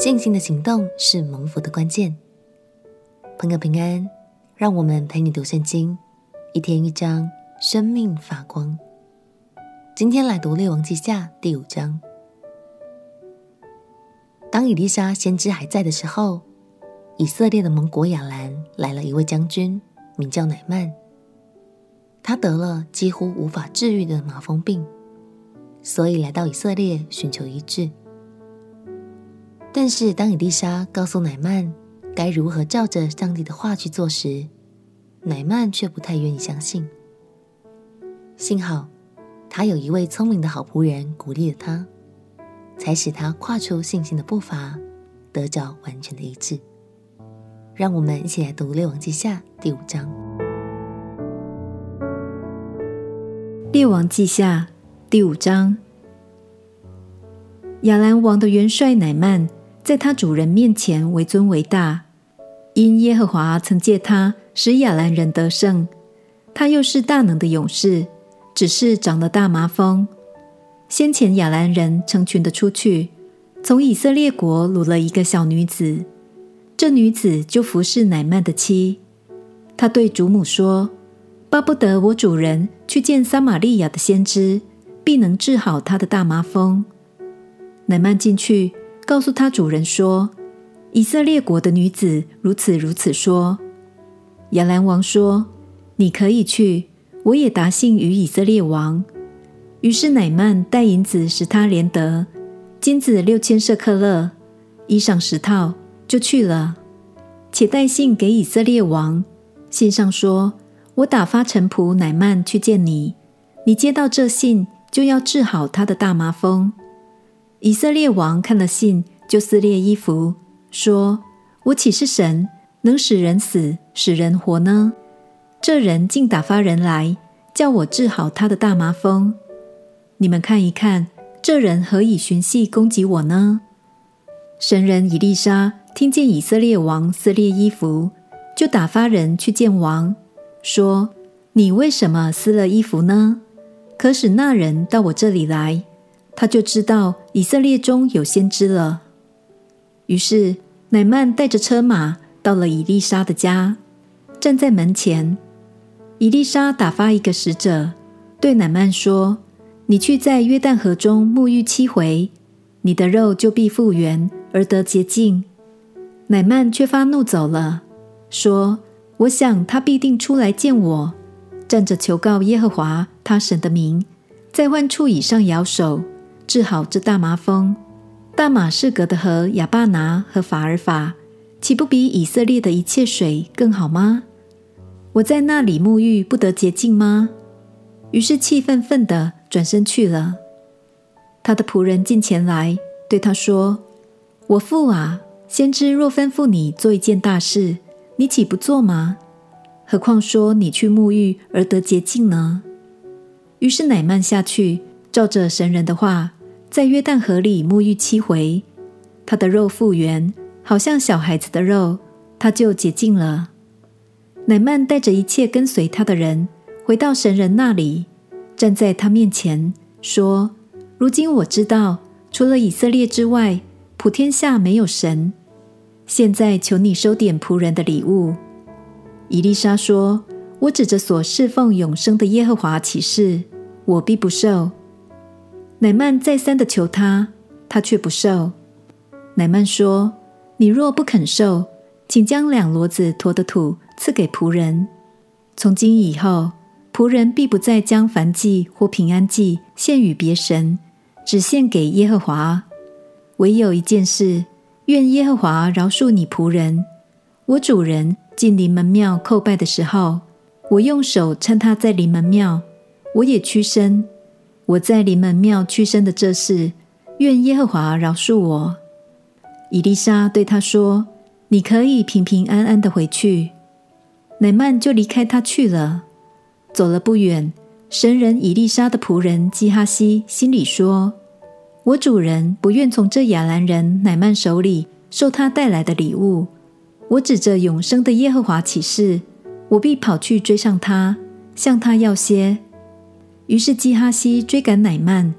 信心的行动是蒙福的关键。朋友平安，让我们陪你读圣经，一天一章，生命发光。今天来读《列王记下》第五章。当以利沙先知还在的时候，以色列的盟国亚兰来了一位将军，名叫乃曼。他得了几乎无法治愈的麻风病，所以来到以色列寻求医治。但是当伊丽莎告诉乃曼该如何照着上帝的话去做时，乃曼却不太愿意相信。幸好他有一位聪明的好仆人鼓励了他，才使他跨出信心的步伐，得着完全的一致。让我们一起来读《列王记下》第五章。列王记下第五章，亚兰王的元帅乃曼，在他主人面前为尊为大，因耶和华曾借他使亚兰人得胜。他又是大能的勇士，只是长了大麻风。先前亚兰人成群的出去，从以色列国掳了一个小女子，这女子就服侍乃曼的妻。他对主母说。巴不得我主人去见撒玛利亚的先知，必能治好他的大麻风。乃曼进去，告诉他主人说：“以色列国的女子如此如此说。”亚兰王说：“你可以去，我也答信于以色列王。”于是乃曼带银子使他连得，金子六千舍客勒，衣裳十套，就去了。且带信给以色列王，信上说。我打发臣仆乃曼去见你，你接到这信，就要治好他的大麻风。以色列王看了信，就撕裂衣服，说：“我岂是神，能使人死，使人活呢？这人竟打发人来，叫我治好他的大麻风。你们看一看，这人何以寻隙攻击我呢？”神人以利沙听见以色列王撕裂衣服，就打发人去见王。说：“你为什么撕了衣服呢？可使那人到我这里来，他就知道以色列中有先知了。”于是乃曼带着车马到了以利沙的家，站在门前。以利沙打发一个使者对乃曼说：“你去在约旦河中沐浴七回，你的肉就必复原而得洁净。”乃曼却发怒走了，说。我想他必定出来见我，站着求告耶和华他神的名，在患处以上摇手，治好这大麻风。大马士革的河亚巴拿和法尔法，岂不比以色列的一切水更好吗？我在那里沐浴不得洁净吗？于是气愤愤地转身去了。他的仆人进前来对他说：“我父啊，先知若吩咐你做一件大事。”你岂不做吗？何况说你去沐浴而得洁净呢？于是乃縵下去，照着神人的话，在约旦河里沐浴七回，他的肉复原，好像小孩子的肉，他就洁净了。乃曼带着一切跟随他的人，回到神人那里，站在他面前，说：“如今我知道，除了以色列之外，普天下没有神。”现在求你收点仆人的礼物。以利沙说：“我指着所侍奉永生的耶和华起誓，我必不受。”乃曼再三的求他，他却不受。乃曼说：“你若不肯受，请将两骡子驮的土赐给仆人。从今以后，仆人必不再将燔祭或平安祭献与别神，只献给耶和华。唯有一件事。”愿耶和华饶恕你仆人。我主人进临门庙叩拜的时候，我用手搀他在临门庙，我也屈身。我在临门庙屈身的这事，愿耶和华饶恕我。以利沙对他说：“你可以平平安安的回去。”乃曼就离开他去了。走了不远，神人以利沙的仆人基哈西心里说。我主人不愿从这亚兰人乃曼手里受他带来的礼物。我指着永生的耶和华起誓，我必跑去追上他，向他要些。于是基哈西追赶乃曼。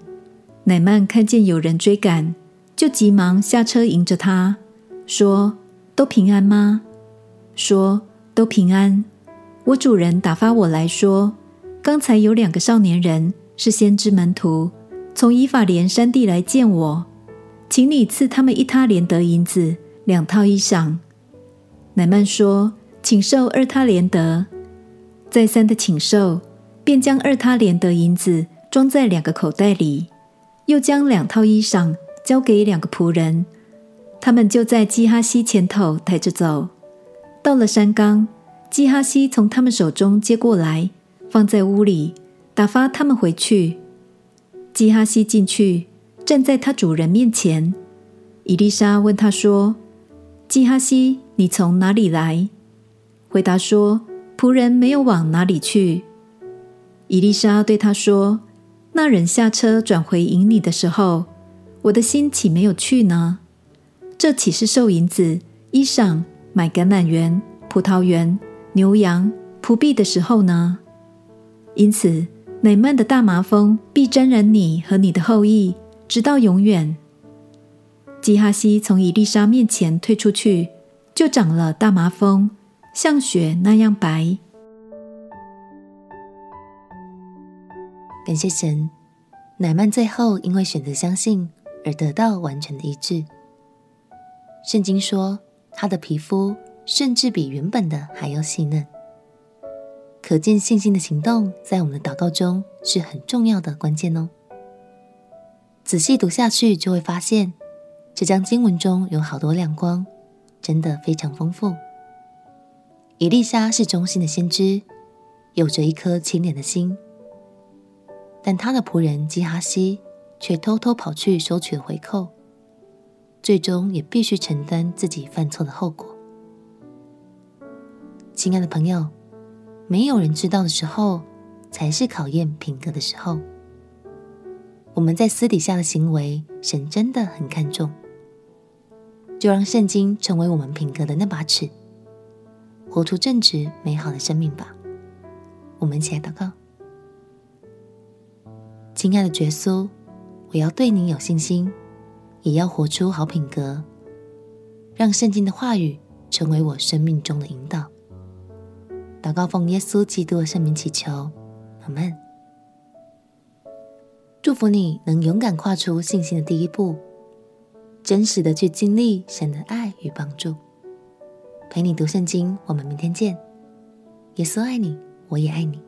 乃曼看见有人追赶，就急忙下车迎着他，说：“都平安吗？”说：“都平安。我主人打发我来说，刚才有两个少年人是先知门徒，从以法莲山地来见我，请你赐他们一他连得银子，两套衣裳。”乃曼说：“请受二他连德。”再三的请受，便将二他连的银子装在两个口袋里，又将两套衣裳交给两个仆人，他们就在基哈西前头抬着走。到了山冈，基哈西从他们手中接过来，放在屋里，打发他们回去。基哈西进去，站在他主人面前。伊丽莎问他说：“基哈西，你从哪里来？”回答说。仆人没有往哪里去。伊丽莎对他说：“那人下车转回迎你的时候，我的心岂没有去呢？这岂是受银子、衣裳、买橄榄园、葡萄园、牛羊、仆婢的时候呢？因此，乃縵的大麻风必沾染你和你的后裔，直到永远。”基哈西从伊丽莎面前退出去，就长了大麻风。像雪那样白。感谢神，乃曼最后因为选择相信而得到完全的医治。圣经说，他的皮肤甚至比原本的还要细嫩。可见信心的行动在我们的祷告中是很重要的关键哦。仔细读下去，就会发现这张经文中有好多亮光，真的非常丰富。以利沙是忠心的先知，有着一颗清廉的心，但他的仆人基哈西却偷偷跑去收取回扣，最终也必须承担自己犯错的后果。亲爱的朋友，没有人知道的时候，才是考验品格的时候。我们在私底下的行为，神真的很看重，就让圣经成为我们品格的那把尺。活出正直美好的生命吧。我们一起来祷告。亲爱的耶稣，我要对你有信心，也要活出好品格，让圣经的话语成为我生命中的引导。祷告奉耶稣基督的圣名祈求，阿门。祝福你能勇敢跨出信心的第一步，真实的去经历神的爱与帮助。陪你读圣经，我们明天见。耶稣爱你，我也爱你。